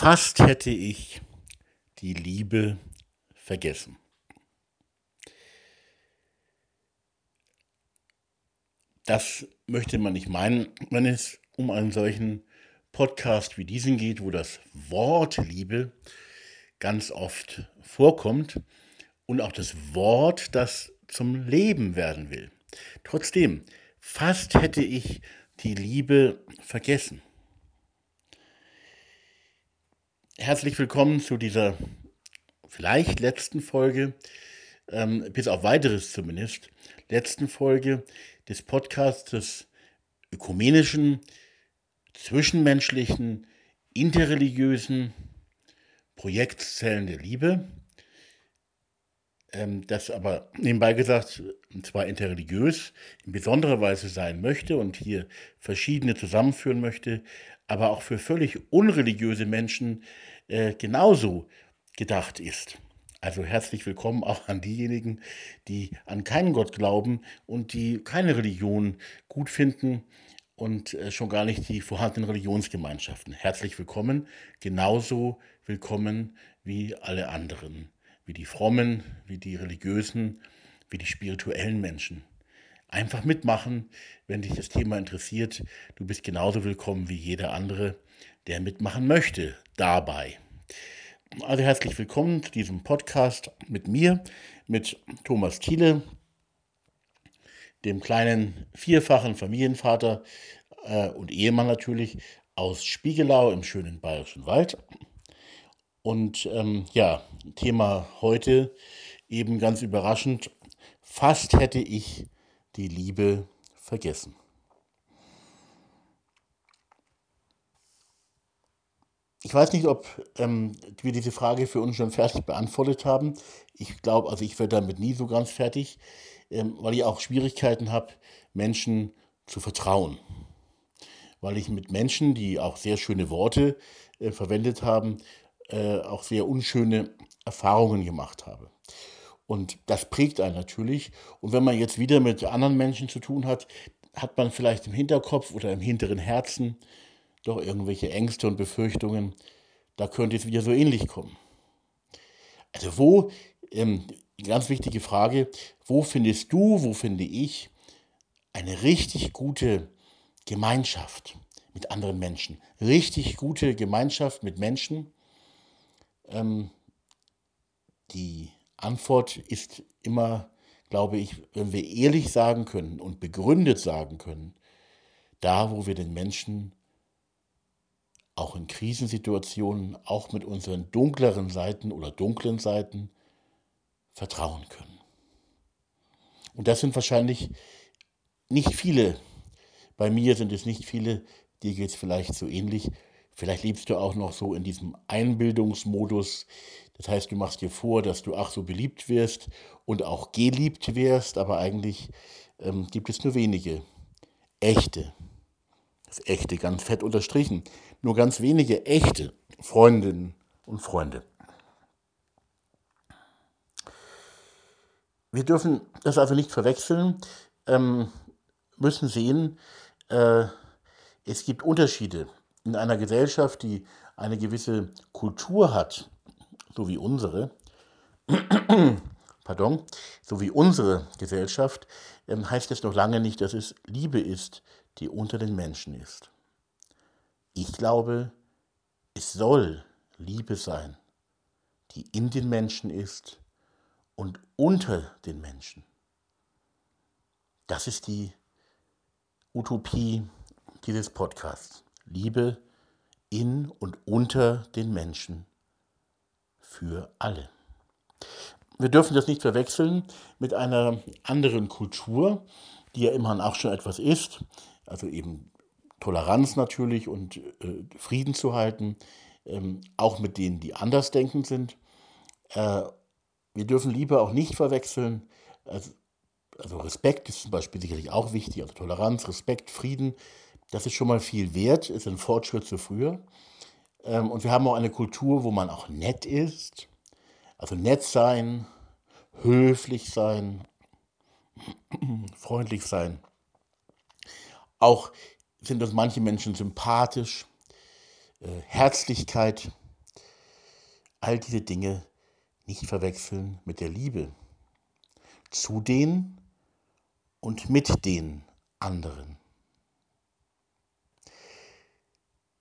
Fast hätte ich die Liebe vergessen. Das möchte man nicht meinen, wenn es um einen solchen Podcast wie diesen geht, wo das Wort Liebe ganz oft vorkommt und auch das Wort, das zum Leben werden will. Trotzdem, fast hätte ich die Liebe vergessen. Herzlich willkommen zu dieser vielleicht letzten Folge, ähm, bis auf weiteres zumindest, letzten Folge des Podcasts des ökumenischen, zwischenmenschlichen, interreligiösen Projektzellen der Liebe. Ähm, das aber nebenbei gesagt zwar interreligiös in besonderer Weise sein möchte und hier verschiedene zusammenführen möchte, aber auch für völlig unreligiöse Menschen äh, genauso gedacht ist. Also herzlich willkommen auch an diejenigen, die an keinen Gott glauben und die keine Religion gut finden und äh, schon gar nicht die vorhandenen Religionsgemeinschaften. Herzlich willkommen, genauso willkommen wie alle anderen, wie die frommen, wie die religiösen, wie die spirituellen Menschen. Einfach mitmachen, wenn dich das Thema interessiert. Du bist genauso willkommen wie jeder andere, der mitmachen möchte dabei. Also herzlich willkommen zu diesem Podcast mit mir, mit Thomas Thiele, dem kleinen vierfachen Familienvater äh, und Ehemann natürlich aus Spiegelau im schönen Bayerischen Wald. Und ähm, ja, Thema heute eben ganz überraschend, fast hätte ich die Liebe vergessen. Ich weiß nicht, ob ähm, wir diese Frage für uns schon fertig beantwortet haben. Ich glaube, also ich werde damit nie so ganz fertig, ähm, weil ich auch Schwierigkeiten habe, Menschen zu vertrauen. Weil ich mit Menschen, die auch sehr schöne Worte äh, verwendet haben, äh, auch sehr unschöne Erfahrungen gemacht habe. Und das prägt einen natürlich. Und wenn man jetzt wieder mit anderen Menschen zu tun hat, hat man vielleicht im Hinterkopf oder im hinteren Herzen doch irgendwelche Ängste und Befürchtungen, da könnte es wieder so ähnlich kommen. Also wo, ähm, ganz wichtige Frage, wo findest du, wo finde ich eine richtig gute Gemeinschaft mit anderen Menschen? Richtig gute Gemeinschaft mit Menschen, ähm, die Antwort ist immer, glaube ich, wenn wir ehrlich sagen können und begründet sagen können, da, wo wir den Menschen auch in Krisensituationen, auch mit unseren dunkleren Seiten oder dunklen Seiten vertrauen können. Und das sind wahrscheinlich nicht viele. Bei mir sind es nicht viele, dir geht es vielleicht so ähnlich. Vielleicht lebst du auch noch so in diesem Einbildungsmodus. Das heißt, du machst dir vor, dass du ach so beliebt wirst und auch geliebt wirst, aber eigentlich ähm, gibt es nur wenige. Echte, das echte ganz fett unterstrichen, nur ganz wenige echte Freundinnen und Freunde. Wir dürfen das also nicht verwechseln, ähm, müssen sehen, äh, es gibt Unterschiede in einer Gesellschaft, die eine gewisse Kultur hat, so wie unsere, pardon, so wie unsere Gesellschaft, ähm, heißt es noch lange nicht, dass es Liebe ist, die unter den Menschen ist. Ich glaube, es soll Liebe sein, die in den Menschen ist und unter den Menschen. Das ist die Utopie dieses Podcasts. Liebe in und unter den Menschen für alle. Wir dürfen das nicht verwechseln mit einer anderen Kultur, die ja immerhin auch schon etwas ist, also eben Toleranz natürlich und äh, Frieden zu halten, ähm, auch mit denen, die andersdenkend sind. Äh, wir dürfen Liebe auch nicht verwechseln. Also, also Respekt ist zum Beispiel sicherlich auch wichtig, also Toleranz, Respekt, Frieden das ist schon mal viel wert, ist ein Fortschritt zu früher. Ähm, und wir haben auch eine Kultur, wo man auch nett ist. Also nett sein, höflich sein, freundlich sein. Auch sind uns manche Menschen sympathisch. Äh, Herzlichkeit all diese Dinge nicht verwechseln mit der Liebe zu den und mit den anderen.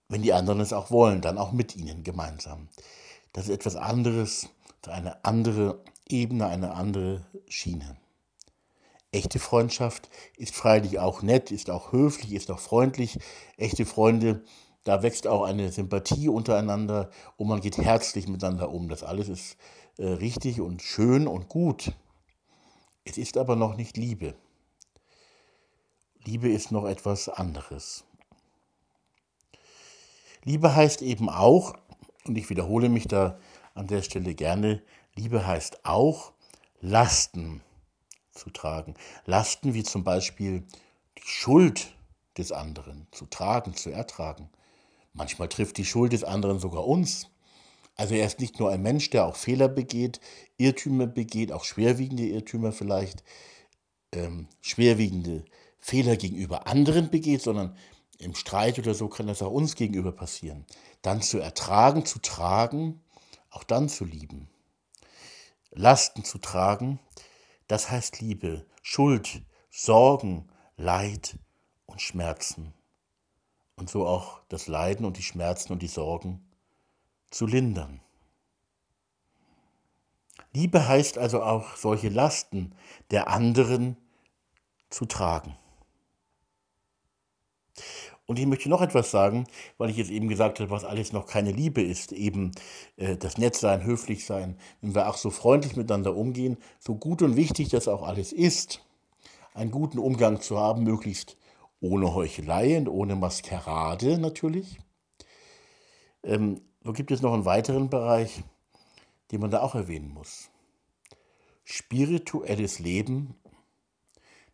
Wenn die anderen es auch wollen, dann auch mit ihnen gemeinsam. Das ist etwas anderes, eine andere Ebene, eine andere Schiene. Echte Freundschaft ist freilich auch nett, ist auch höflich, ist auch freundlich. Echte Freunde, da wächst auch eine Sympathie untereinander und man geht herzlich miteinander um. Das alles ist äh, richtig und schön und gut. Es ist aber noch nicht Liebe. Liebe ist noch etwas anderes. Liebe heißt eben auch, und ich wiederhole mich da an der Stelle gerne, Liebe heißt auch, Lasten zu tragen. Lasten wie zum Beispiel die Schuld des anderen zu tragen, zu ertragen. Manchmal trifft die Schuld des anderen sogar uns. Also er ist nicht nur ein Mensch, der auch Fehler begeht, Irrtümer begeht, auch schwerwiegende Irrtümer vielleicht, ähm, schwerwiegende Fehler gegenüber anderen begeht, sondern im Streit oder so kann das auch uns gegenüber passieren. Dann zu ertragen, zu tragen, auch dann zu lieben. Lasten zu tragen, das heißt Liebe, Schuld, Sorgen, Leid und Schmerzen. Und so auch das Leiden und die Schmerzen und die Sorgen zu lindern. Liebe heißt also auch solche Lasten der anderen zu tragen. Und ich möchte noch etwas sagen, weil ich jetzt eben gesagt habe, was alles noch keine Liebe ist. Eben äh, das Nettsein, höflich sein, wenn wir auch so freundlich miteinander umgehen, so gut und wichtig das auch alles ist, einen guten Umgang zu haben, möglichst ohne Heuchelei und ohne Maskerade natürlich. Ähm, so gibt es noch einen weiteren Bereich, den man da auch erwähnen muss. Spirituelles Leben,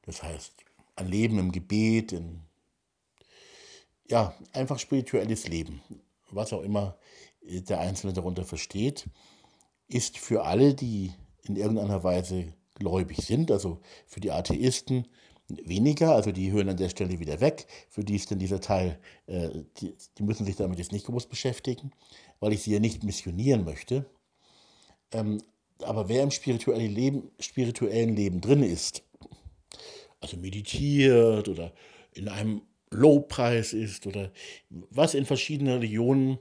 das heißt ein Leben im Gebet, in ja, einfach spirituelles Leben, was auch immer äh, der Einzelne darunter versteht, ist für alle, die in irgendeiner Weise gläubig sind, also für die Atheisten weniger, also die hören an der Stelle wieder weg, für die ist denn dieser Teil, äh, die, die, müssen sich damit jetzt nicht groß beschäftigen, weil ich sie ja nicht missionieren möchte. Ähm, aber wer im spirituellen Leben, spirituellen Leben drin ist, also meditiert oder in einem Lobpreis ist oder was in verschiedenen Religionen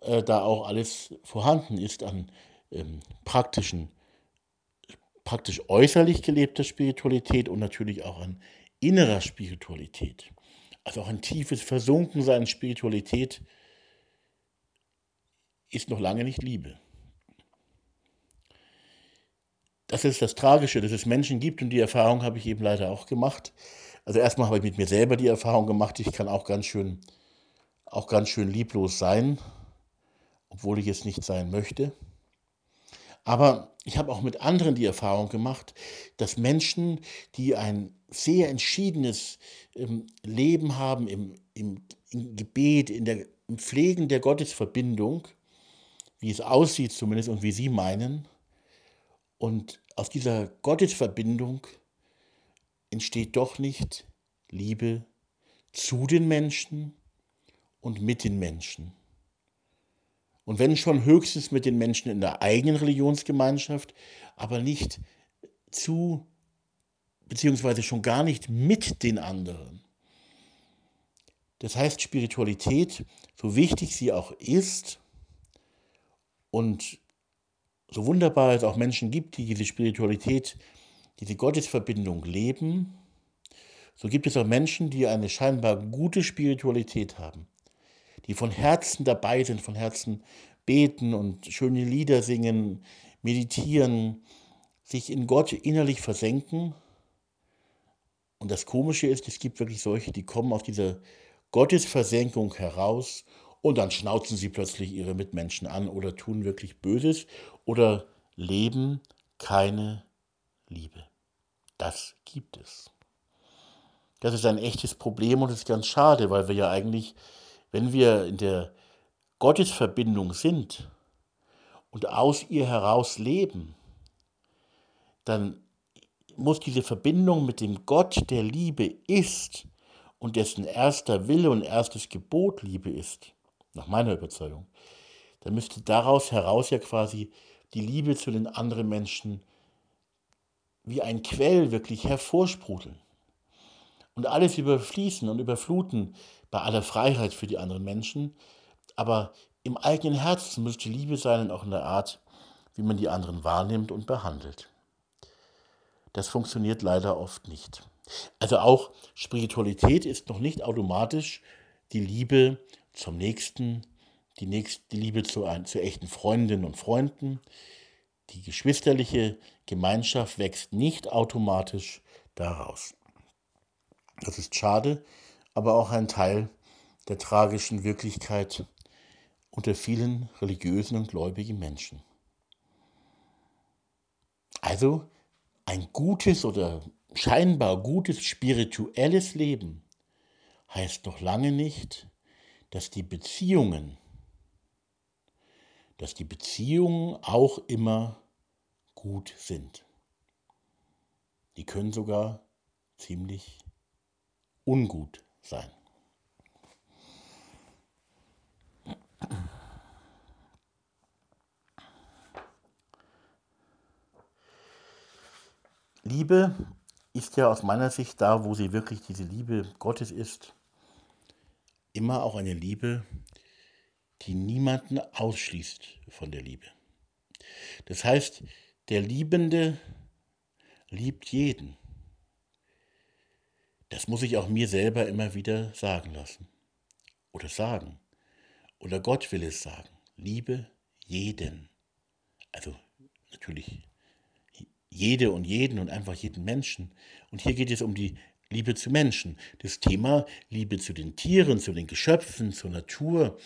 äh, da auch alles vorhanden ist an ähm, praktischen, praktisch äußerlich gelebter Spiritualität und natürlich auch an innerer Spiritualität. Also auch ein tiefes Versunkensein in Spiritualität ist noch lange nicht Liebe. Das ist das Tragische, dass es Menschen gibt und die Erfahrung habe ich eben leider auch gemacht, also erstmal habe ich mit mir selber die Erfahrung gemacht, ich kann auch ganz schön, auch ganz schön lieblos sein, obwohl ich es nicht sein möchte. Aber ich habe auch mit anderen die Erfahrung gemacht, dass Menschen, die ein sehr entschiedenes ähm, Leben haben im, im, im Gebet, in der, im Pflegen der Gottesverbindung, wie es aussieht zumindest und wie sie meinen, und aus dieser Gottesverbindung entsteht doch nicht Liebe zu den Menschen und mit den Menschen. Und wenn schon höchstens mit den Menschen in der eigenen Religionsgemeinschaft, aber nicht zu, beziehungsweise schon gar nicht mit den anderen. Das heißt, Spiritualität, so wichtig sie auch ist und so wunderbar es auch Menschen gibt, die diese Spiritualität diese Gottesverbindung leben, so gibt es auch Menschen, die eine scheinbar gute Spiritualität haben, die von Herzen dabei sind, von Herzen beten und schöne Lieder singen, meditieren, sich in Gott innerlich versenken. Und das Komische ist, es gibt wirklich solche, die kommen aus dieser Gottesversenkung heraus und dann schnauzen sie plötzlich ihre Mitmenschen an oder tun wirklich Böses oder leben keine Liebe. Das gibt es. Das ist ein echtes Problem und ist ganz schade, weil wir ja eigentlich, wenn wir in der Gottesverbindung sind und aus ihr heraus leben, dann muss diese Verbindung mit dem Gott, der Liebe ist und dessen erster Wille und erstes Gebot Liebe ist, nach meiner Überzeugung, dann müsste daraus heraus ja quasi die Liebe zu den anderen Menschen wie ein Quell wirklich hervorsprudeln und alles überfließen und überfluten bei aller Freiheit für die anderen Menschen. Aber im eigenen Herzen müsste Liebe sein und auch in der Art, wie man die anderen wahrnimmt und behandelt. Das funktioniert leider oft nicht. Also auch Spiritualität ist noch nicht automatisch die Liebe zum Nächsten, die, nächste, die Liebe zu, ein, zu echten Freundinnen und Freunden. Die geschwisterliche Gemeinschaft wächst nicht automatisch daraus. Das ist schade, aber auch ein Teil der tragischen Wirklichkeit unter vielen religiösen und gläubigen Menschen. Also ein gutes oder scheinbar gutes spirituelles Leben heißt noch lange nicht, dass die Beziehungen, dass die Beziehungen auch immer gut sind. Die können sogar ziemlich ungut sein. Liebe ist ja aus meiner Sicht da, wo sie wirklich diese Liebe Gottes ist, immer auch eine Liebe, die niemanden ausschließt von der Liebe. Das heißt, der Liebende liebt jeden. Das muss ich auch mir selber immer wieder sagen lassen. Oder sagen. Oder Gott will es sagen. Liebe jeden. Also natürlich jede und jeden und einfach jeden Menschen. Und hier geht es um die Liebe zu Menschen. Das Thema Liebe zu den Tieren, zu den Geschöpfen, zur Natur,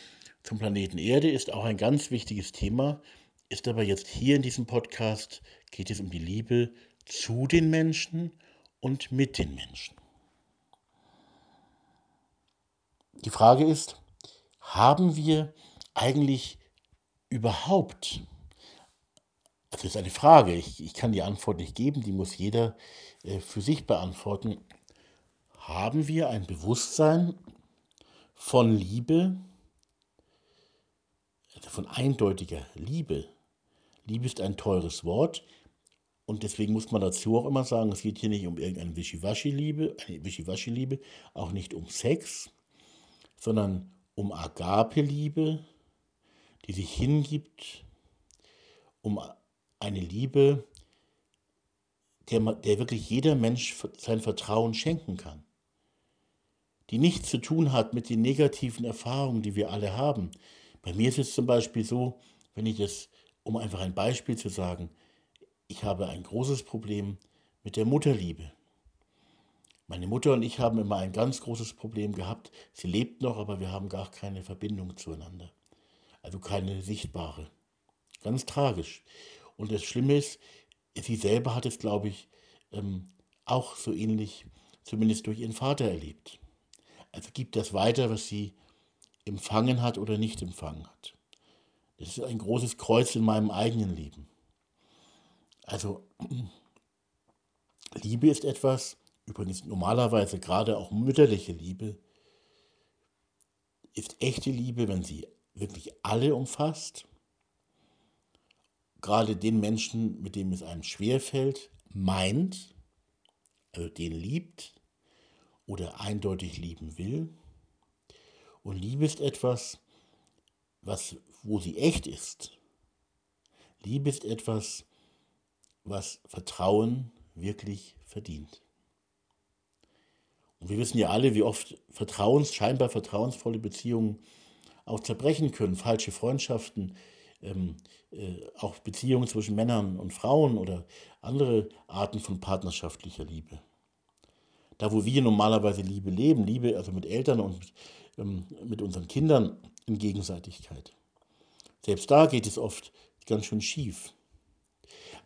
zum Planeten Erde ist auch ein ganz wichtiges Thema. Ist aber jetzt hier in diesem Podcast geht es um die Liebe zu den Menschen und mit den Menschen. Die Frage ist, haben wir eigentlich überhaupt das ist eine Frage. Ich, ich kann die Antwort nicht geben, die muss jeder äh, für sich beantworten. Haben wir ein Bewusstsein von Liebe, also von eindeutiger Liebe? Liebe ist ein teures Wort und deswegen muss man dazu auch immer sagen, es geht hier nicht um irgendeine Wischiwaschi-Liebe, eine Wischiwaschi-Liebe, auch nicht um Sex, sondern um Agape-Liebe, die sich hingibt, um eine Liebe, der, der wirklich jeder Mensch sein Vertrauen schenken kann. Die nichts zu tun hat mit den negativen Erfahrungen, die wir alle haben. Bei mir ist es zum Beispiel so, wenn ich es, um einfach ein Beispiel zu sagen, ich habe ein großes Problem mit der Mutterliebe. Meine Mutter und ich haben immer ein ganz großes Problem gehabt. Sie lebt noch, aber wir haben gar keine Verbindung zueinander. Also keine sichtbare. Ganz tragisch. Und das Schlimme ist, sie selber hat es, glaube ich, ähm, auch so ähnlich, zumindest durch ihren Vater erlebt. Also gibt das weiter, was sie empfangen hat oder nicht empfangen hat. Das ist ein großes Kreuz in meinem eigenen Leben. Also Liebe ist etwas, übrigens normalerweise gerade auch mütterliche Liebe, ist echte Liebe, wenn sie wirklich alle umfasst gerade den Menschen, mit dem es einem schwerfällt, meint, also den liebt oder eindeutig lieben will. Und Liebe ist etwas, was, wo sie echt ist. Liebe ist etwas, was Vertrauen wirklich verdient. Und wir wissen ja alle, wie oft Vertrauens, scheinbar vertrauensvolle Beziehungen auch zerbrechen können, falsche Freundschaften, ähm, äh, auch Beziehungen zwischen Männern und Frauen oder andere Arten von partnerschaftlicher Liebe. Da, wo wir normalerweise Liebe leben, Liebe also mit Eltern und ähm, mit unseren Kindern in Gegenseitigkeit. Selbst da geht es oft ganz schön schief.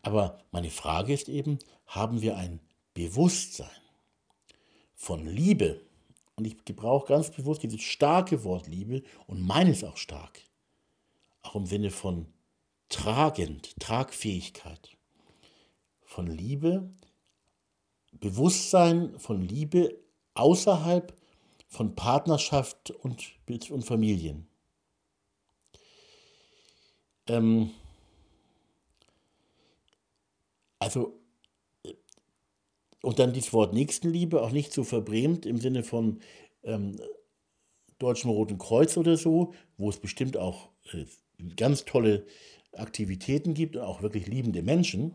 Aber meine Frage ist eben, haben wir ein Bewusstsein von Liebe? Und ich gebrauche ganz bewusst dieses starke Wort Liebe und meine es auch stark auch im Sinne von tragend, Tragfähigkeit, von Liebe, Bewusstsein von Liebe außerhalb von Partnerschaft und, und Familien. Ähm, also, äh, und dann dieses Wort Nächstenliebe auch nicht so verbrämt im Sinne von ähm, Deutschen Roten Kreuz oder so, wo es bestimmt auch äh, ganz tolle Aktivitäten gibt und auch wirklich liebende Menschen,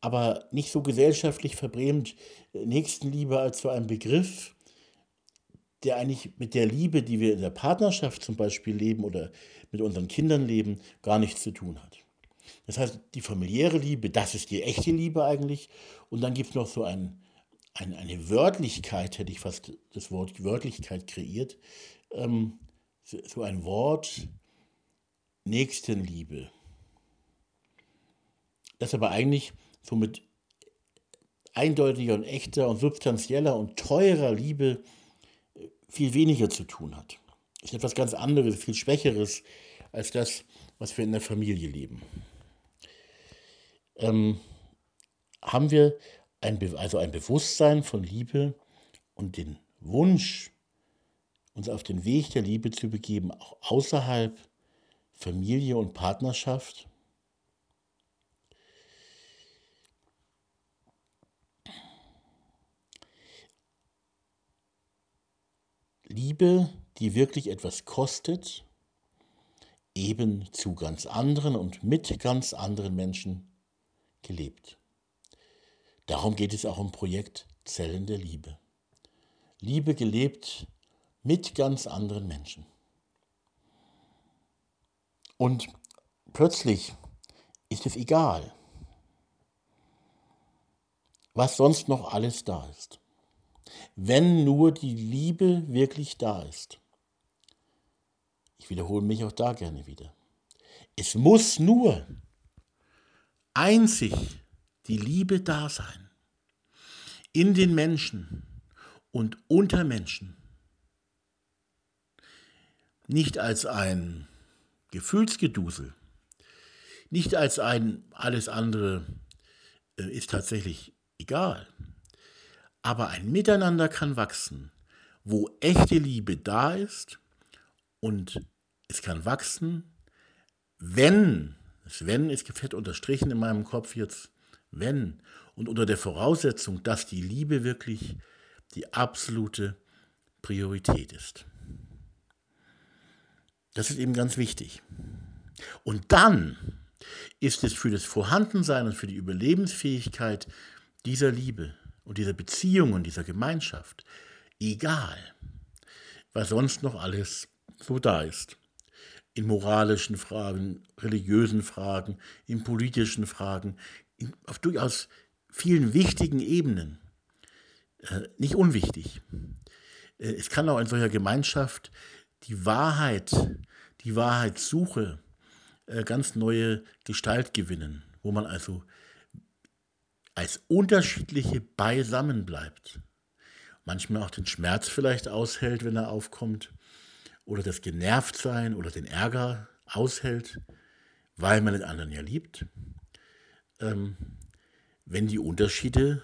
aber nicht so gesellschaftlich verbrämt äh, Nächstenliebe als so ein Begriff, der eigentlich mit der Liebe, die wir in der Partnerschaft zum Beispiel leben oder mit unseren Kindern leben, gar nichts zu tun hat. Das heißt, die familiäre Liebe, das ist die echte Liebe eigentlich. Und dann gibt es noch so ein, ein, eine Wörtlichkeit, hätte ich fast das Wort Wörtlichkeit kreiert. Ähm, so ein Wort, Nächstenliebe. Das aber eigentlich so mit eindeutiger und echter und substanzieller und teurer Liebe viel weniger zu tun hat. Ist etwas ganz anderes, viel Schwächeres als das, was wir in der Familie leben. Ähm, haben wir ein, also ein Bewusstsein von Liebe und den Wunsch, uns auf den Weg der Liebe zu begeben, auch außerhalb Familie und Partnerschaft? Liebe, die wirklich etwas kostet, eben zu ganz anderen und mit ganz anderen Menschen gelebt. Darum geht es auch im Projekt Zellen der Liebe. Liebe gelebt mit ganz anderen Menschen. Und plötzlich ist es egal, was sonst noch alles da ist wenn nur die Liebe wirklich da ist. Ich wiederhole mich auch da gerne wieder. Es muss nur einzig die Liebe da sein. In den Menschen und unter Menschen. Nicht als ein Gefühlsgedusel, nicht als ein alles andere äh, ist tatsächlich egal. Aber ein Miteinander kann wachsen, wo echte Liebe da ist und es kann wachsen, wenn, das Wenn ist fett unterstrichen in meinem Kopf jetzt, wenn und unter der Voraussetzung, dass die Liebe wirklich die absolute Priorität ist. Das ist eben ganz wichtig. Und dann ist es für das Vorhandensein und für die Überlebensfähigkeit dieser Liebe und dieser Beziehung und dieser Gemeinschaft, egal, was sonst noch alles so da ist. In moralischen Fragen, religiösen Fragen, in politischen Fragen, in, auf durchaus vielen wichtigen Ebenen. Äh, nicht unwichtig. Äh, es kann auch in solcher Gemeinschaft die Wahrheit, die Wahrheitssuche äh, ganz neue Gestalt gewinnen, wo man also als unterschiedliche beisammen bleibt. Manchmal auch den Schmerz vielleicht aushält, wenn er aufkommt, oder das Genervtsein oder den Ärger aushält, weil man den anderen ja liebt. Ähm, wenn die Unterschiede,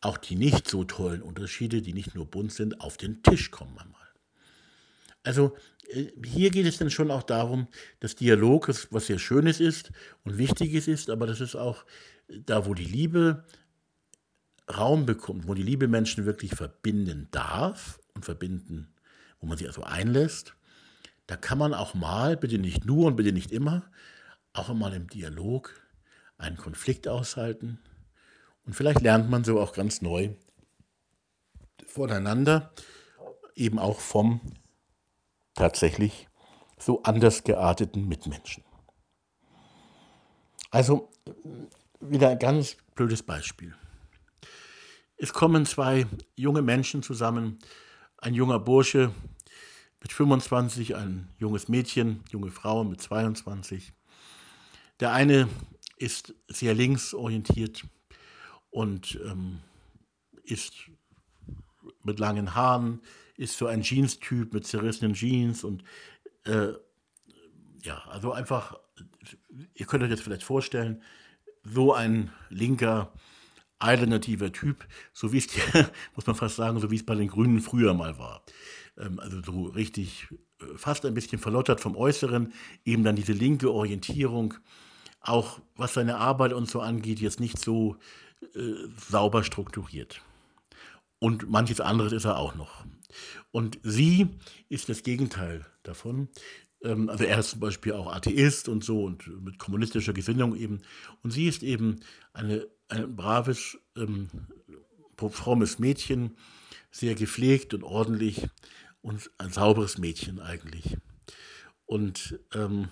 auch die nicht so tollen Unterschiede, die nicht nur bunt sind, auf den Tisch kommen einmal. Also äh, hier geht es dann schon auch darum, dass Dialog was sehr Schönes ist und Wichtiges ist, aber dass es auch da, wo die Liebe Raum bekommt, wo die Liebe Menschen wirklich verbinden darf und verbinden, wo man sich also einlässt, da kann man auch mal, bitte nicht nur und bitte nicht immer, auch einmal im Dialog einen Konflikt aushalten. Und vielleicht lernt man so auch ganz neu voneinander, eben auch vom tatsächlich so anders gearteten Mitmenschen. Also wieder ein ganz blödes Beispiel. Es kommen zwei junge Menschen zusammen, ein junger Bursche mit 25, ein junges Mädchen, junge Frau mit 22. Der eine ist sehr linksorientiert und ähm, ist mit langen Haaren, ist so ein Jeans-Typ mit zerrissenen Jeans und äh, ja, also einfach, ihr könnt euch das vielleicht vorstellen, so ein linker alternativer Typ, so wie es, muss man fast sagen, so wie es bei den Grünen früher mal war. Ähm, also so richtig äh, fast ein bisschen verlottert vom Äußeren, eben dann diese linke Orientierung, auch was seine Arbeit und so angeht, jetzt nicht so äh, sauber strukturiert. Und manches anderes ist er auch noch. Und sie ist das Gegenteil davon. Ähm, also er ist zum Beispiel auch Atheist und so und mit kommunistischer Gesinnung eben. Und sie ist eben eine, ein braves, ähm, frommes Mädchen, sehr gepflegt und ordentlich und ein sauberes Mädchen eigentlich. Und ähm,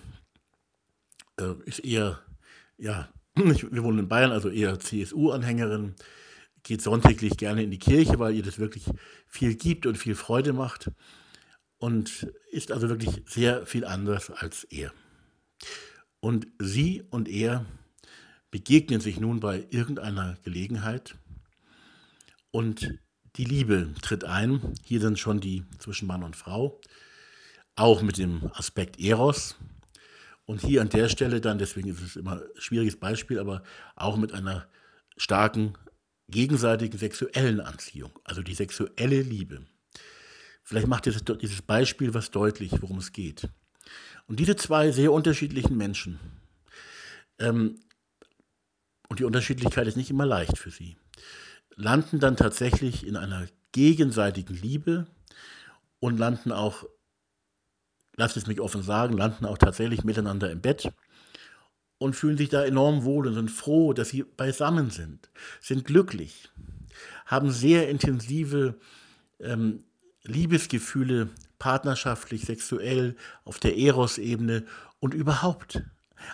äh, ist eher, ja, wir wohnen in Bayern, also eher CSU-Anhängerin, geht sonntäglich gerne in die Kirche, weil ihr das wirklich viel gibt und viel Freude macht und ist also wirklich sehr viel anders als er. Und sie und er begegnen sich nun bei irgendeiner Gelegenheit und die Liebe tritt ein. Hier sind schon die zwischen Mann und Frau, auch mit dem Aspekt Eros. Und hier an der Stelle dann, deswegen ist es immer ein schwieriges Beispiel, aber auch mit einer starken gegenseitigen sexuellen Anziehung, also die sexuelle Liebe. Vielleicht macht dieses, dieses Beispiel was deutlich, worum es geht. Und diese zwei sehr unterschiedlichen Menschen, ähm, und die Unterschiedlichkeit ist nicht immer leicht für sie, landen dann tatsächlich in einer gegenseitigen Liebe und landen auch, lasst es mich offen sagen, landen auch tatsächlich miteinander im Bett und fühlen sich da enorm wohl und sind froh, dass sie beisammen sind, sind glücklich, haben sehr intensive ähm, Liebesgefühle partnerschaftlich, sexuell, auf der Eros-Ebene und überhaupt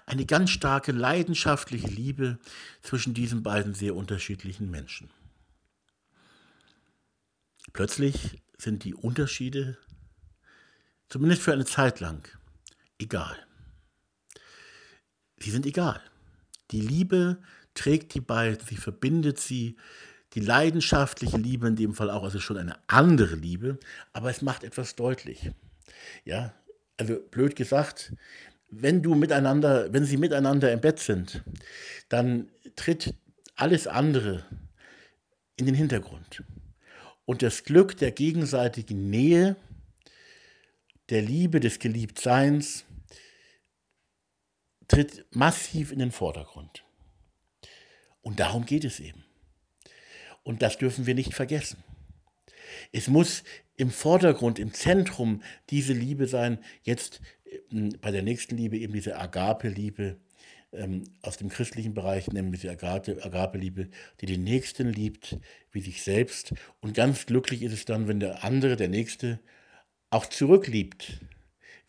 eine ganz starke leidenschaftliche Liebe zwischen diesen beiden sehr unterschiedlichen Menschen. Plötzlich sind die Unterschiede, zumindest für eine Zeit lang, egal. Sie sind egal. Die Liebe trägt die beiden, sie verbindet sie, die leidenschaftliche Liebe in dem Fall auch, also schon eine andere Liebe, aber es macht etwas deutlich. Ja, also blöd gesagt, wenn du miteinander, wenn sie miteinander im Bett sind, dann tritt alles andere in den Hintergrund. Und das Glück der gegenseitigen Nähe, der Liebe, des Geliebtseins, tritt massiv in den Vordergrund. Und darum geht es eben. Und das dürfen wir nicht vergessen. Es muss im Vordergrund, im Zentrum diese Liebe sein. Jetzt ähm, bei der nächsten Liebe eben diese Agape-Liebe ähm, aus dem christlichen Bereich, nämlich diese Agape-Liebe, die den Nächsten liebt wie sich selbst. Und ganz glücklich ist es dann, wenn der andere, der Nächste, auch zurückliebt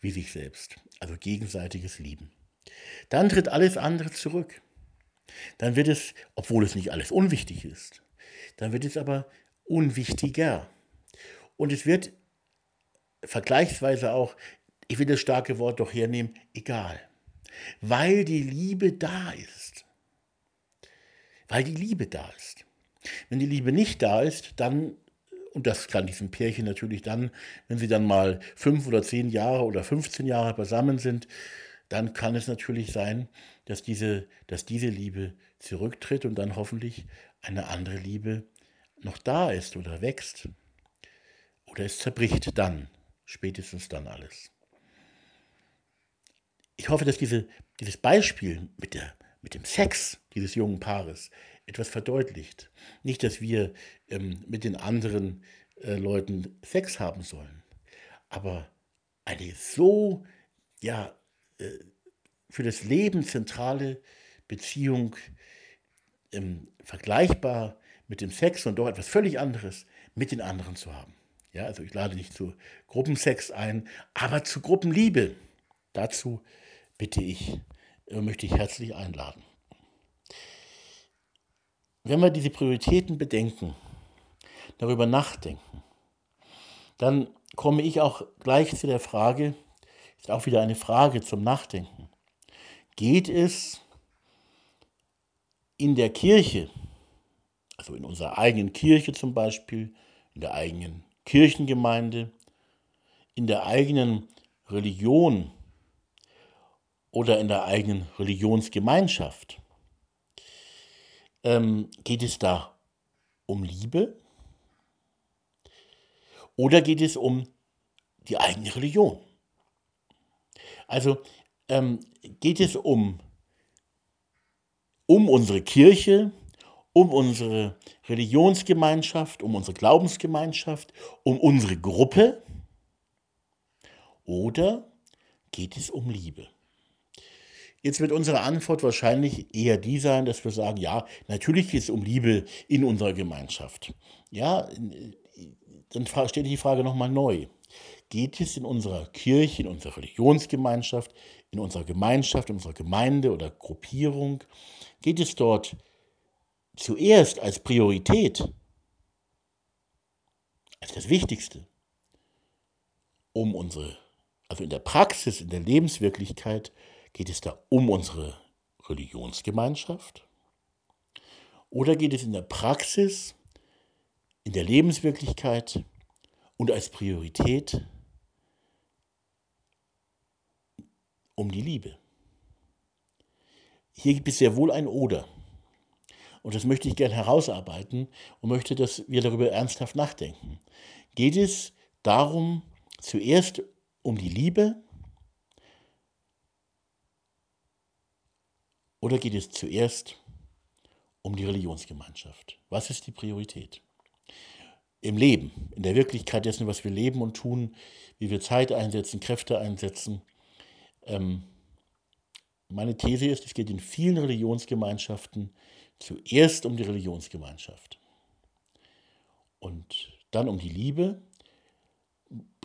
wie sich selbst. Also gegenseitiges Lieben. Dann tritt alles andere zurück. Dann wird es, obwohl es nicht alles unwichtig ist, dann wird es aber unwichtiger. Und es wird vergleichsweise auch, ich will das starke Wort doch hernehmen, egal. Weil die Liebe da ist. Weil die Liebe da ist. Wenn die Liebe nicht da ist, dann, und das kann diesem Pärchen natürlich dann, wenn sie dann mal fünf oder zehn Jahre oder 15 Jahre beisammen sind, dann kann es natürlich sein, dass diese, dass diese Liebe zurücktritt und dann hoffentlich eine andere Liebe noch da ist oder wächst. Oder es zerbricht dann, spätestens dann alles. Ich hoffe, dass diese, dieses Beispiel mit, der, mit dem Sex dieses jungen Paares etwas verdeutlicht. Nicht, dass wir ähm, mit den anderen äh, Leuten Sex haben sollen, aber eine so ja, äh, für das Leben zentrale Beziehung ähm, vergleichbar mit dem Sex und doch etwas völlig anderes mit den anderen zu haben. Ja, also ich lade nicht zu Gruppensex ein, aber zu Gruppenliebe. Dazu bitte ich, äh, möchte ich herzlich einladen. Wenn wir diese Prioritäten bedenken, darüber nachdenken, dann komme ich auch gleich zu der Frage, ist auch wieder eine Frage zum Nachdenken. Geht es in der Kirche, also in unserer eigenen Kirche zum Beispiel, in der eigenen Kirchengemeinde, in der eigenen Religion oder in der eigenen Religionsgemeinschaft, ähm, geht es da um Liebe oder geht es um die eigene Religion? Also ähm, geht es um, um unsere Kirche, um unsere Religionsgemeinschaft, um unsere Glaubensgemeinschaft, um unsere Gruppe oder geht es um Liebe? Jetzt wird unsere Antwort wahrscheinlich eher die sein, dass wir sagen, ja, natürlich geht es um Liebe in unserer Gemeinschaft. Ja, dann steht die Frage nochmal neu. Geht es in unserer Kirche, in unserer Religionsgemeinschaft, in unserer Gemeinschaft, in unserer Gemeinde oder Gruppierung, geht es dort zuerst als Priorität, als das Wichtigste, um unsere, also in der Praxis, in der Lebenswirklichkeit, Geht es da um unsere Religionsgemeinschaft? Oder geht es in der Praxis, in der Lebenswirklichkeit und als Priorität um die Liebe? Hier gibt es sehr wohl ein Oder. Und das möchte ich gerne herausarbeiten und möchte, dass wir darüber ernsthaft nachdenken. Geht es darum, zuerst um die Liebe Oder geht es zuerst um die Religionsgemeinschaft? Was ist die Priorität? Im Leben, in der Wirklichkeit dessen, was wir leben und tun, wie wir Zeit einsetzen, Kräfte einsetzen. Ähm, meine These ist, es geht in vielen Religionsgemeinschaften zuerst um die Religionsgemeinschaft und dann um die Liebe,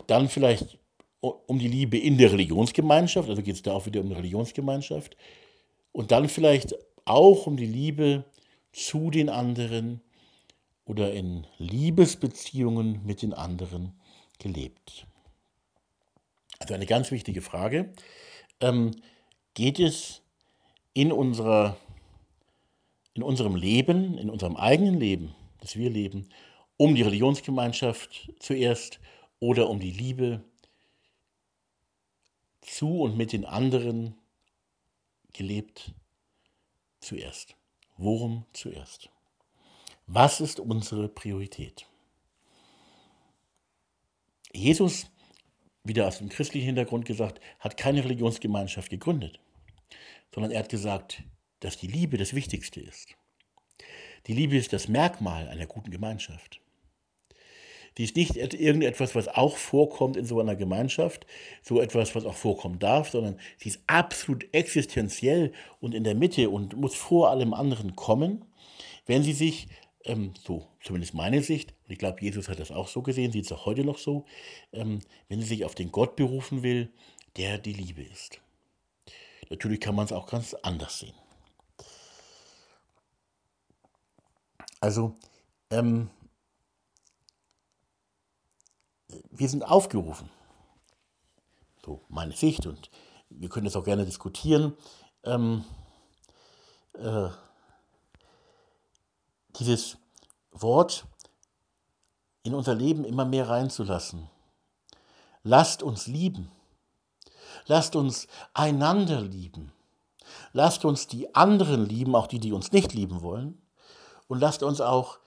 dann vielleicht um die Liebe in der Religionsgemeinschaft, also geht es da auch wieder um die Religionsgemeinschaft, und dann vielleicht auch um die Liebe zu den anderen oder in Liebesbeziehungen mit den anderen gelebt. Also eine ganz wichtige Frage. Ähm, geht es in, unserer, in unserem Leben, in unserem eigenen Leben, das wir leben, um die Religionsgemeinschaft zuerst oder um die Liebe zu und mit den anderen gelebt zuerst? Worum zuerst? Was ist unsere Priorität? Jesus, wieder aus dem christlichen Hintergrund gesagt, hat keine Religionsgemeinschaft gegründet, sondern er hat gesagt, dass die Liebe das Wichtigste ist. Die Liebe ist das Merkmal einer guten Gemeinschaft. Die ist nicht irgendetwas, was auch vorkommt in so einer Gemeinschaft, so etwas, was auch vorkommen darf, sondern sie ist absolut existenziell und in der Mitte und muss vor allem anderen kommen, wenn sie sich, ähm, so zumindest meine Sicht, ich glaube, Jesus hat das auch so gesehen, sieht es auch heute noch so, ähm, wenn sie sich auf den Gott berufen will, der die Liebe ist. Natürlich kann man es auch ganz anders sehen. Also, ähm, wir sind aufgerufen, so meine Sicht, und wir können das auch gerne diskutieren, ähm, äh, dieses Wort in unser Leben immer mehr reinzulassen. Lasst uns lieben. Lasst uns einander lieben. Lasst uns die anderen lieben, auch die, die uns nicht lieben wollen. Und lasst uns auch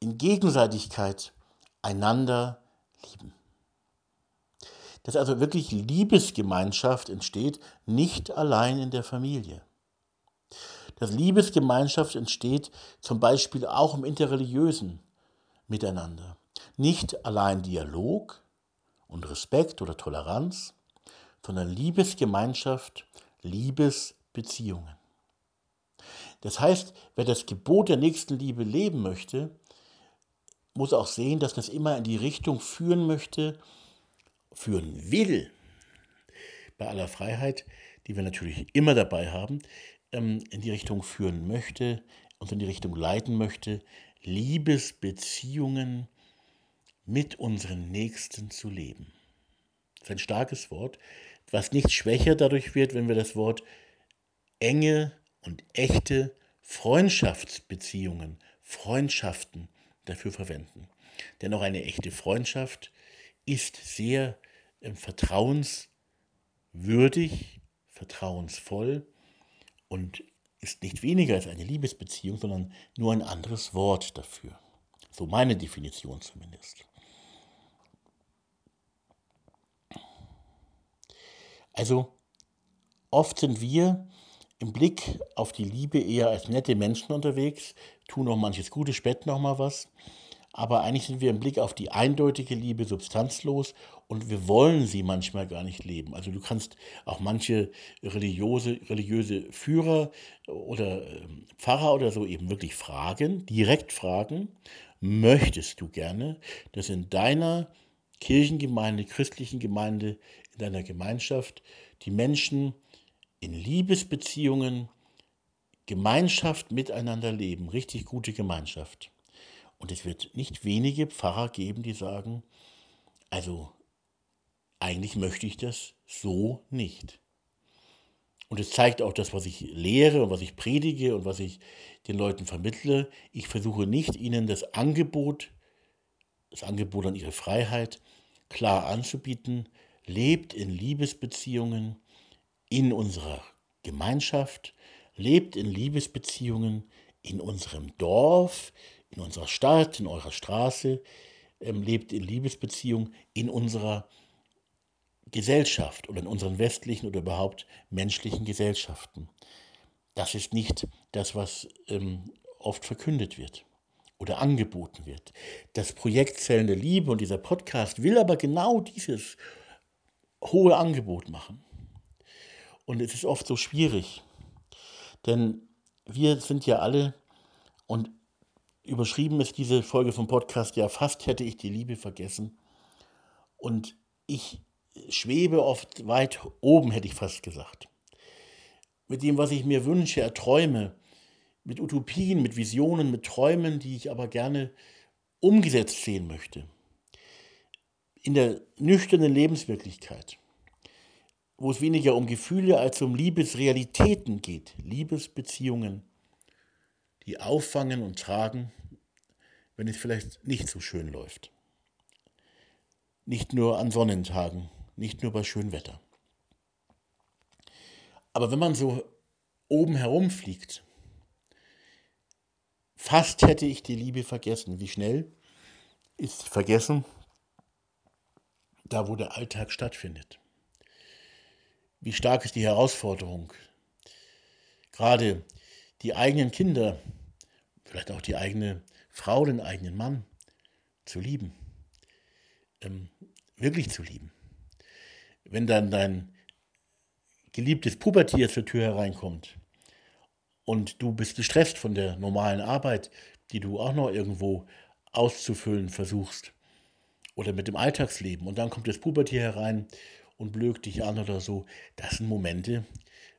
in Gegenseitigkeit einander lieben. Dass also wirklich Liebesgemeinschaft entsteht, nicht allein in der Familie. Dass Liebesgemeinschaft entsteht zum Beispiel auch im interreligiösen Miteinander. Nicht allein Dialog und Respekt oder Toleranz, sondern Liebesgemeinschaft, Liebesbeziehungen. Das heißt, wer das Gebot der Nächstenliebe leben möchte, muss auch sehen, dass das immer in die Richtung führen möchte, führen will, bei aller Freiheit, die wir natürlich immer dabei haben, ähm, in die Richtung führen möchte, uns in die Richtung leiten möchte, Liebesbeziehungen mit unseren Nächsten zu leben. Das ist ein starkes Wort, was nicht schwächer dadurch wird, wenn wir das Wort enge und echte Freundschaftsbeziehungen, Freundschaften dafür verwenden. Denn auch eine echte Freundschaft ist sehr äh, vertrauenswürdig, vertrauensvoll und ist nicht weniger als eine Liebesbeziehung, sondern nur ein anderes Wort dafür. So meine Definition zumindest. Also oft sind wir im Blick auf die Liebe eher als nette Menschen unterwegs, tun noch manches Gute, spät noch mal was. Aber eigentlich sind wir im Blick auf die eindeutige Liebe substanzlos und wir wollen sie manchmal gar nicht leben. Also du kannst auch manche religiöse, religiöse Führer oder ähm, Pfarrer oder so eben wirklich fragen, direkt fragen, möchtest du gerne, dass in deiner Kirchengemeinde, christlichen Gemeinde, in deiner Gemeinschaft die Menschen in Liebesbeziehungen, Gemeinschaft miteinander leben, richtig gute Gemeinschaft. Und es wird nicht wenige Pfarrer geben, die sagen, also eigentlich möchte ich das so nicht. Und es zeigt auch das, was ich lehre und was ich predige und was ich den Leuten vermittle. Ich versuche nicht, ihnen das Angebot, das Angebot an ihre Freiheit klar anzubieten. Lebt in Liebesbeziehungen in unserer Gemeinschaft, lebt in Liebesbeziehungen in unserem Dorf, in unserer Stadt, in eurer Straße, ähm, lebt in Liebesbeziehung in unserer Gesellschaft oder in unseren westlichen oder überhaupt menschlichen Gesellschaften. Das ist nicht das, was ähm, oft verkündet wird oder angeboten wird. Das Projekt Zellen der Liebe und dieser Podcast will aber genau dieses hohe Angebot machen. Und es ist oft so schwierig, denn wir sind ja alle, und überschrieben ist diese Folge vom Podcast ja, fast hätte ich die Liebe vergessen. Und ich schwebe oft weit oben, hätte ich fast gesagt. Mit dem, was ich mir wünsche, erträume, mit Utopien, mit Visionen, mit Träumen, die ich aber gerne umgesetzt sehen möchte. In der nüchternen Lebenswirklichkeit, wo es weniger um Gefühle als um Liebesrealitäten geht, Liebesbeziehungen, die auffangen und tragen, wenn es vielleicht nicht so schön läuft. Nicht nur an Sonnentagen, nicht nur bei schönem Wetter. Aber wenn man so oben herumfliegt, fast hätte ich die Liebe vergessen. Wie schnell ist sie vergessen? Da, wo der Alltag stattfindet. Wie stark ist die Herausforderung? Gerade die eigenen Kinder, vielleicht auch die eigene Frau, den eigenen Mann zu lieben, ähm, wirklich zu lieben. Wenn dann dein geliebtes Pubertier zur Tür hereinkommt und du bist gestresst von der normalen Arbeit, die du auch noch irgendwo auszufüllen versuchst oder mit dem Alltagsleben und dann kommt das Pubertier herein und blökt dich an oder so, das sind Momente,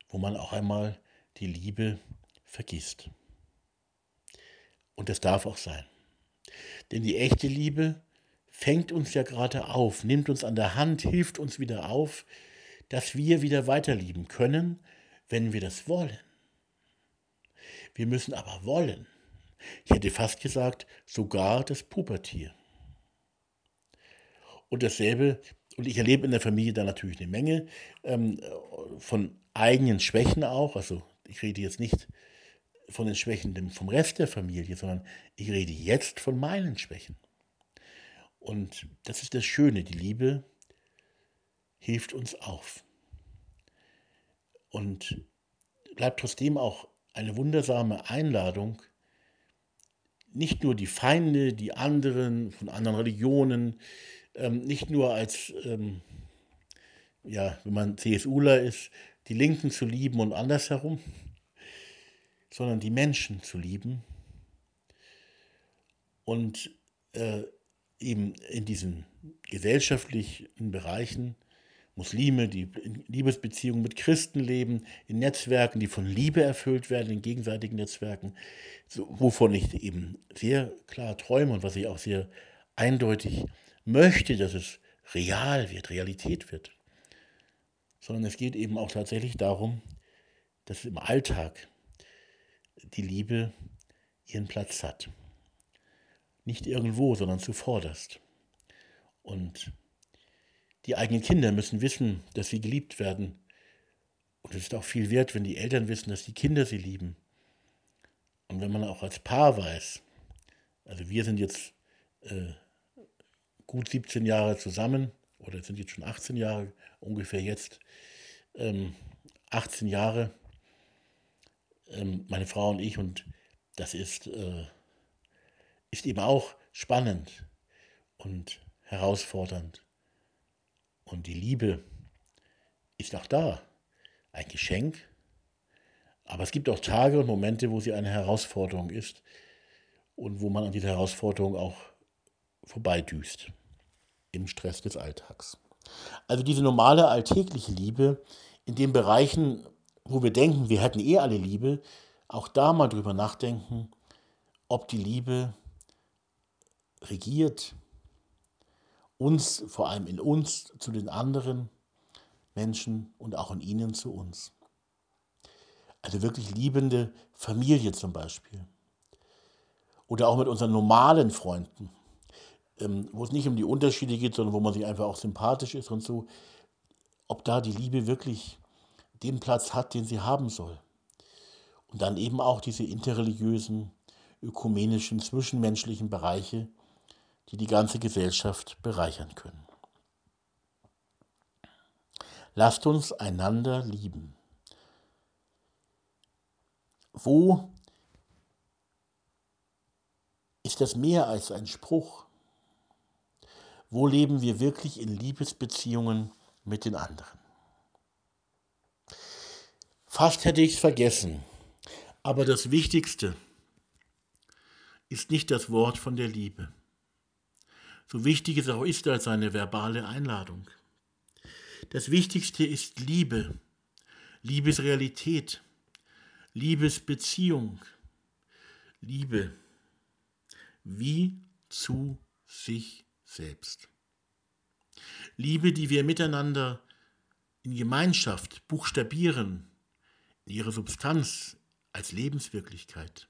wo man auch einmal die Liebe vergisst. Und das darf auch sein. Denn die echte Liebe fängt uns ja gerade auf, nimmt uns an der Hand, hilft uns wieder auf, dass wir wieder weiterlieben können, wenn wir das wollen. Wir müssen aber wollen. Ich hätte fast gesagt, sogar das Pubertier. Und dasselbe, und ich erlebe in der Familie da natürlich eine Menge ähm, von eigenen Schwächen auch. Also ich rede jetzt nicht von den Schwächen vom Rest der Familie, sondern ich rede jetzt von meinen Schwächen. Und das ist das Schöne, die Liebe hilft uns auf. Und bleibt trotzdem auch eine wundersame Einladung, nicht nur die Feinde, die anderen von anderen Religionen, ähm, nicht nur als, ähm, ja, wenn man CSUler ist, die Linken zu lieben und andersherum, sondern die Menschen zu lieben und äh, eben in diesen gesellschaftlichen Bereichen Muslime, die in Liebesbeziehungen mit Christen leben, in Netzwerken, die von Liebe erfüllt werden, in gegenseitigen Netzwerken, so, wovon ich eben sehr klar träume und was ich auch sehr eindeutig möchte, dass es real wird, Realität wird. Sondern es geht eben auch tatsächlich darum, dass im Alltag die Liebe ihren Platz hat. Nicht irgendwo, sondern zuvorderst. Und die eigenen Kinder müssen wissen, dass sie geliebt werden Und es ist auch viel wert, wenn die Eltern wissen, dass die Kinder sie lieben. Und wenn man auch als Paar weiß, also wir sind jetzt äh, gut 17 Jahre zusammen, oder sind jetzt schon 18 Jahre, ungefähr jetzt ähm, 18 Jahre, ähm, meine Frau und ich, und das ist, äh, ist eben auch spannend und herausfordernd. Und die Liebe ist auch da, ein Geschenk, aber es gibt auch Tage und Momente, wo sie eine Herausforderung ist und wo man an dieser Herausforderung auch vorbeidüst im Stress des Alltags. Also diese normale alltägliche Liebe in den Bereichen, wo wir denken, wir hätten eh alle Liebe, auch da mal drüber nachdenken, ob die Liebe regiert, uns, vor allem in uns, zu den anderen Menschen und auch in ihnen zu uns. Also wirklich liebende Familie zum Beispiel. Oder auch mit unseren normalen Freunden, ähm, wo es nicht um die Unterschiede geht, sondern wo man sich einfach auch sympathisch ist und so. Ob da die Liebe wirklich den Platz hat, den sie haben soll. Und dann eben auch diese interreligiösen, ökumenischen, zwischenmenschlichen Bereiche, die die ganze Gesellschaft bereichern können. Lasst uns einander lieben. Wo ist das mehr als ein Spruch? Wo leben wir wirklich in Liebesbeziehungen mit den anderen? Fast hätte ich es vergessen, aber das Wichtigste ist nicht das Wort von der Liebe. So wichtig es auch ist als eine verbale Einladung. Das Wichtigste ist Liebe, Liebesrealität, Liebesbeziehung, Liebe wie zu sich selbst. Liebe, die wir miteinander in Gemeinschaft buchstabieren, in ihrer Substanz als Lebenswirklichkeit,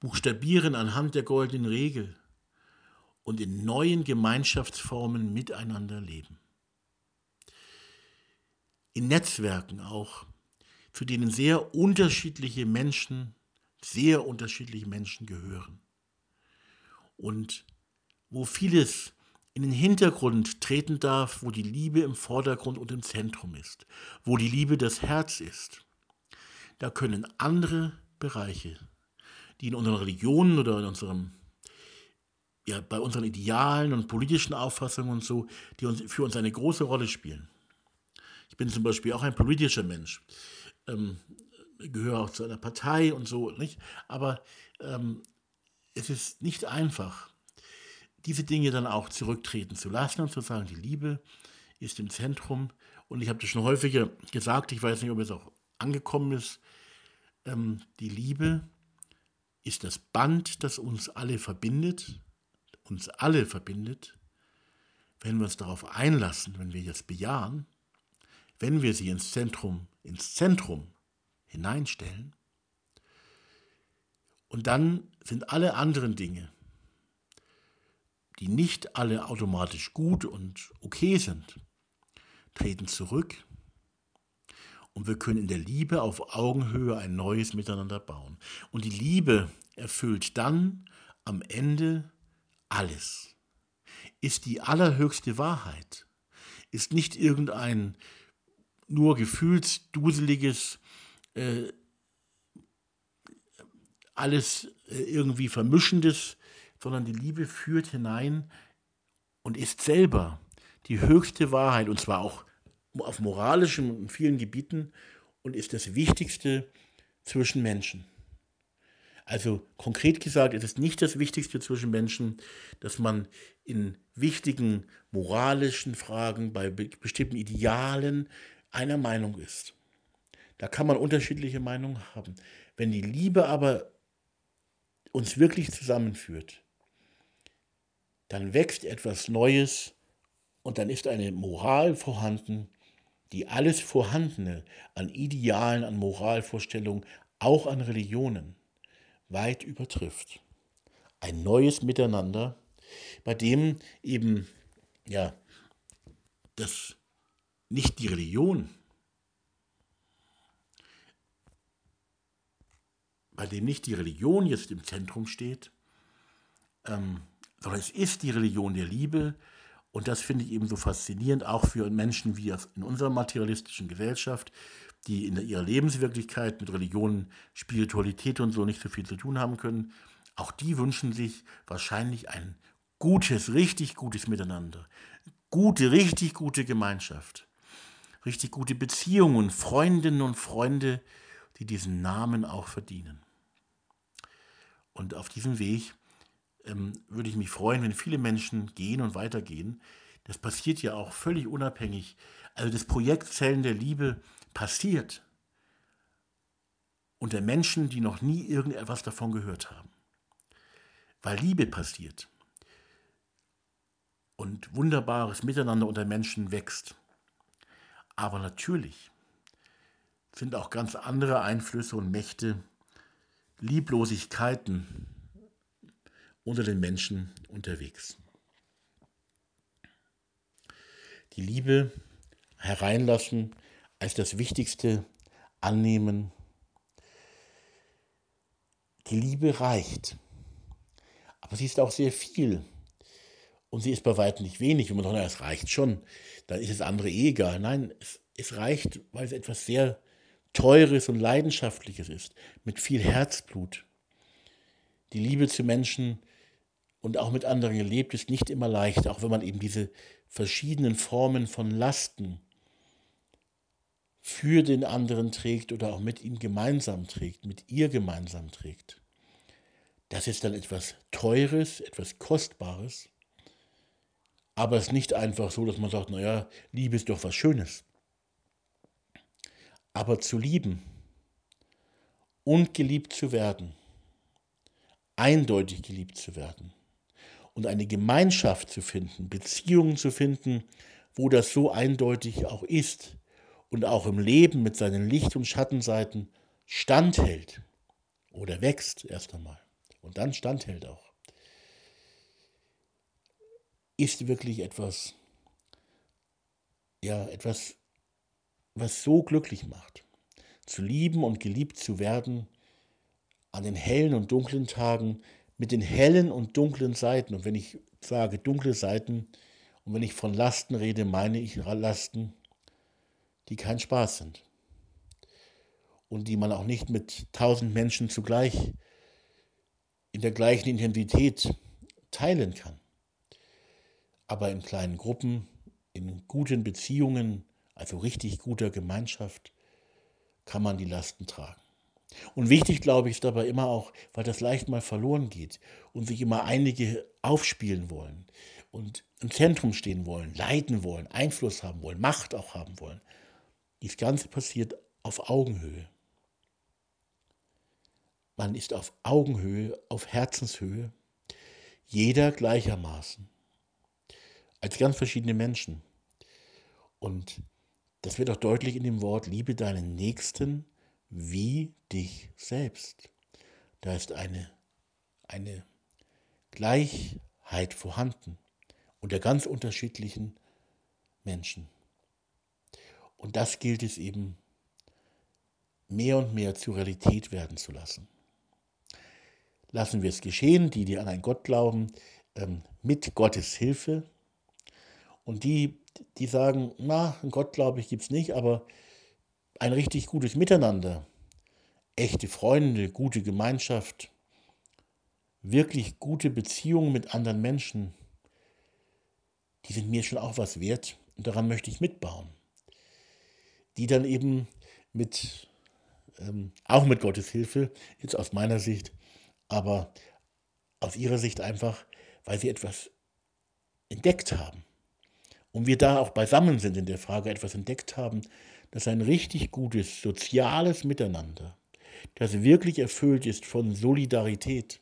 buchstabieren anhand der goldenen Regel, und in neuen Gemeinschaftsformen miteinander leben. In Netzwerken auch, zu denen sehr unterschiedliche Menschen, sehr unterschiedliche Menschen gehören. Und wo vieles in den Hintergrund treten darf, wo die Liebe im Vordergrund und im Zentrum ist, wo die Liebe das Herz ist. Da können andere Bereiche, die in unseren Religionen oder in unserem ja, bei unseren Idealen und politischen Auffassungen und so, die uns, für uns eine große Rolle spielen. Ich bin zum Beispiel auch ein politischer Mensch, ähm, gehöre auch zu einer Partei und so, nicht? Aber ähm, es ist nicht einfach, diese Dinge dann auch zurücktreten zu lassen und zu sagen, die Liebe ist im Zentrum. Und ich habe das schon häufiger gesagt, ich weiß nicht, ob es auch angekommen ist, ähm, die Liebe ist das Band, das uns alle verbindet uns alle verbindet, wenn wir uns darauf einlassen, wenn wir jetzt bejahen, wenn wir sie ins Zentrum, ins Zentrum hineinstellen, und dann sind alle anderen Dinge, die nicht alle automatisch gut und okay sind, treten zurück und wir können in der Liebe auf Augenhöhe ein neues Miteinander bauen. Und die Liebe erfüllt dann am Ende alles. Ist die allerhöchste Wahrheit, ist nicht irgendein nur gefühlsduseliges, äh, alles äh, irgendwie vermischendes, sondern die Liebe führt hinein und ist selber die höchste Wahrheit, und zwar auch auf moralischem und vielen Gebieten und ist das Wichtigste zwischen Menschen. Also konkret gesagt ist es nicht das Wichtigste zwischen Menschen, dass man in wichtigen moralischen Fragen, bei bestimmten Idealen einer Meinung ist. Da kann man unterschiedliche Meinungen haben. Wenn die Liebe aber uns wirklich zusammenführt, dann wächst etwas Neues und dann ist eine Moral vorhanden, die alles Vorhandene an Idealen, an Moralvorstellungen, auch an Religionen weit übertrifft. Ein neues Miteinander, bei dem eben ja das nicht die Religion, bei dem nicht die Religion jetzt im Zentrum steht, ähm, sondern es ist die Religion der Liebe, und das finde ich eben so faszinierend, auch für Menschen wie in unserer materialistischen Gesellschaft, die in ihrer Lebenswirklichkeit mit Religion, Spiritualität und so nicht so viel zu tun haben können. Auch die wünschen sich wahrscheinlich ein gutes, richtig gutes Miteinander. Gute, richtig gute Gemeinschaft. Richtig gute Beziehungen, Freundinnen und Freunde, die diesen Namen auch verdienen. Und auf diesem Weg ähm, würde ich mich freuen, wenn viele Menschen gehen und weitergehen. Das passiert ja auch völlig unabhängig. Also das Projekt Zellen der Liebe passiert unter Menschen, die noch nie irgendetwas davon gehört haben. Weil Liebe passiert und wunderbares Miteinander unter Menschen wächst. Aber natürlich sind auch ganz andere Einflüsse und Mächte, Lieblosigkeiten unter den Menschen unterwegs. Die Liebe hereinlassen als das Wichtigste annehmen. Die Liebe reicht, aber sie ist auch sehr viel. Und sie ist bei weitem nicht wenig. Wenn man sagt, es reicht schon, dann ist das andere eh egal. Nein, es, es reicht, weil es etwas sehr Teures und Leidenschaftliches ist, mit viel Herzblut. Die Liebe zu Menschen und auch mit anderen gelebt ist nicht immer leicht, auch wenn man eben diese verschiedenen Formen von Lasten für den anderen trägt oder auch mit ihm gemeinsam trägt, mit ihr gemeinsam trägt. Das ist dann etwas Teures, etwas Kostbares, aber es ist nicht einfach so, dass man sagt, naja, Liebe ist doch was Schönes. Aber zu lieben und geliebt zu werden, eindeutig geliebt zu werden und eine Gemeinschaft zu finden, Beziehungen zu finden, wo das so eindeutig auch ist und auch im Leben mit seinen Licht- und Schattenseiten standhält oder wächst erst einmal und dann standhält auch, ist wirklich etwas, ja, etwas was so glücklich macht. Zu lieben und geliebt zu werden an den hellen und dunklen Tagen mit den hellen und dunklen Seiten. Und wenn ich sage dunkle Seiten und wenn ich von Lasten rede, meine ich Lasten, die kein Spaß sind und die man auch nicht mit tausend Menschen zugleich in der gleichen Intensität teilen kann. Aber in kleinen Gruppen, in guten Beziehungen, also richtig guter Gemeinschaft, kann man die Lasten tragen. Und wichtig, glaube ich, ist dabei immer auch, weil das leicht mal verloren geht und sich immer einige aufspielen wollen und im Zentrum stehen wollen, leiten wollen, Einfluss haben wollen, Macht auch haben wollen. Dies Ganze passiert auf Augenhöhe. Man ist auf Augenhöhe, auf Herzenshöhe, jeder gleichermaßen, als ganz verschiedene Menschen. Und das wird auch deutlich in dem Wort, liebe deinen Nächsten wie dich selbst. Da ist eine, eine Gleichheit vorhanden unter ganz unterschiedlichen Menschen. Und das gilt es eben mehr und mehr zur Realität werden zu lassen. Lassen wir es geschehen, die, die an einen Gott glauben, ähm, mit Gottes Hilfe. Und die, die sagen, na, einen Gott glaube ich gibt es nicht, aber ein richtig gutes Miteinander, echte Freunde, gute Gemeinschaft, wirklich gute Beziehungen mit anderen Menschen, die sind mir schon auch was wert und daran möchte ich mitbauen. Die dann eben mit, ähm, auch mit Gottes Hilfe, jetzt aus meiner Sicht, aber aus ihrer Sicht einfach, weil sie etwas entdeckt haben und wir da auch beisammen sind in der Frage, etwas entdeckt haben, dass ein richtig gutes soziales Miteinander, das wirklich erfüllt ist von Solidarität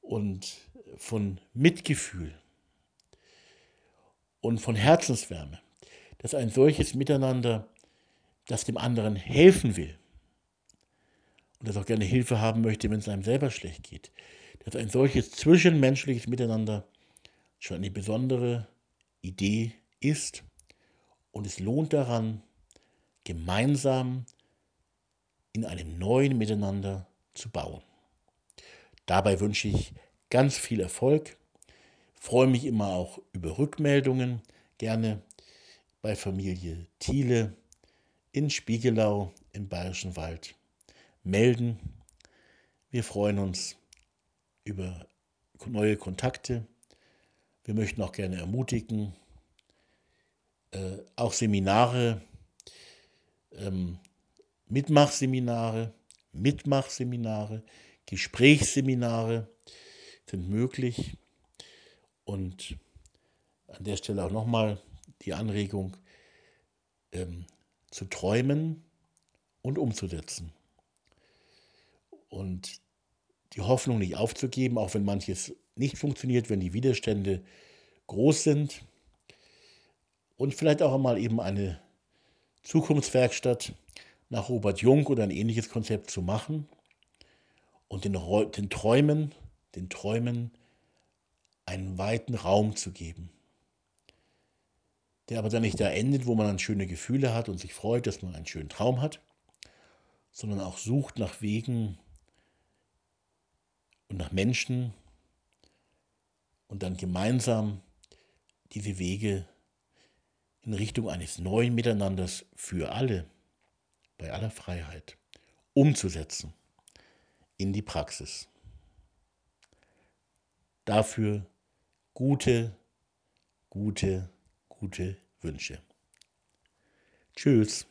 und von Mitgefühl und von Herzenswärme, dass ein solches Miteinander, das dem anderen helfen will und das auch gerne Hilfe haben möchte, wenn es einem selber schlecht geht, dass ein solches zwischenmenschliches Miteinander schon eine besondere Idee ist und es lohnt daran, gemeinsam in einem neuen Miteinander zu bauen. Dabei wünsche ich ganz viel Erfolg, freue mich immer auch über Rückmeldungen, gerne bei Familie Thiele in Spiegelau im Bayerischen Wald melden. Wir freuen uns über neue Kontakte. Wir möchten auch gerne ermutigen, äh, auch Seminare, ähm, Mitmachseminare, Mitmachseminare, Gesprächsseminare sind möglich. Und an der Stelle auch nochmal die Anregung, ähm, zu träumen und umzusetzen. Und die Hoffnung nicht aufzugeben, auch wenn manches nicht funktioniert, wenn die Widerstände groß sind. Und vielleicht auch einmal eben eine Zukunftswerkstatt nach Robert Jung oder ein ähnliches Konzept zu machen und den, den Träumen, den Träumen einen weiten Raum zu geben der aber dann nicht da endet, wo man dann schöne Gefühle hat und sich freut, dass man einen schönen Traum hat, sondern auch sucht nach Wegen und nach Menschen und dann gemeinsam diese Wege in Richtung eines neuen Miteinanders für alle, bei aller Freiheit, umzusetzen in die Praxis. Dafür gute, gute gute Wünsche. Tschüss.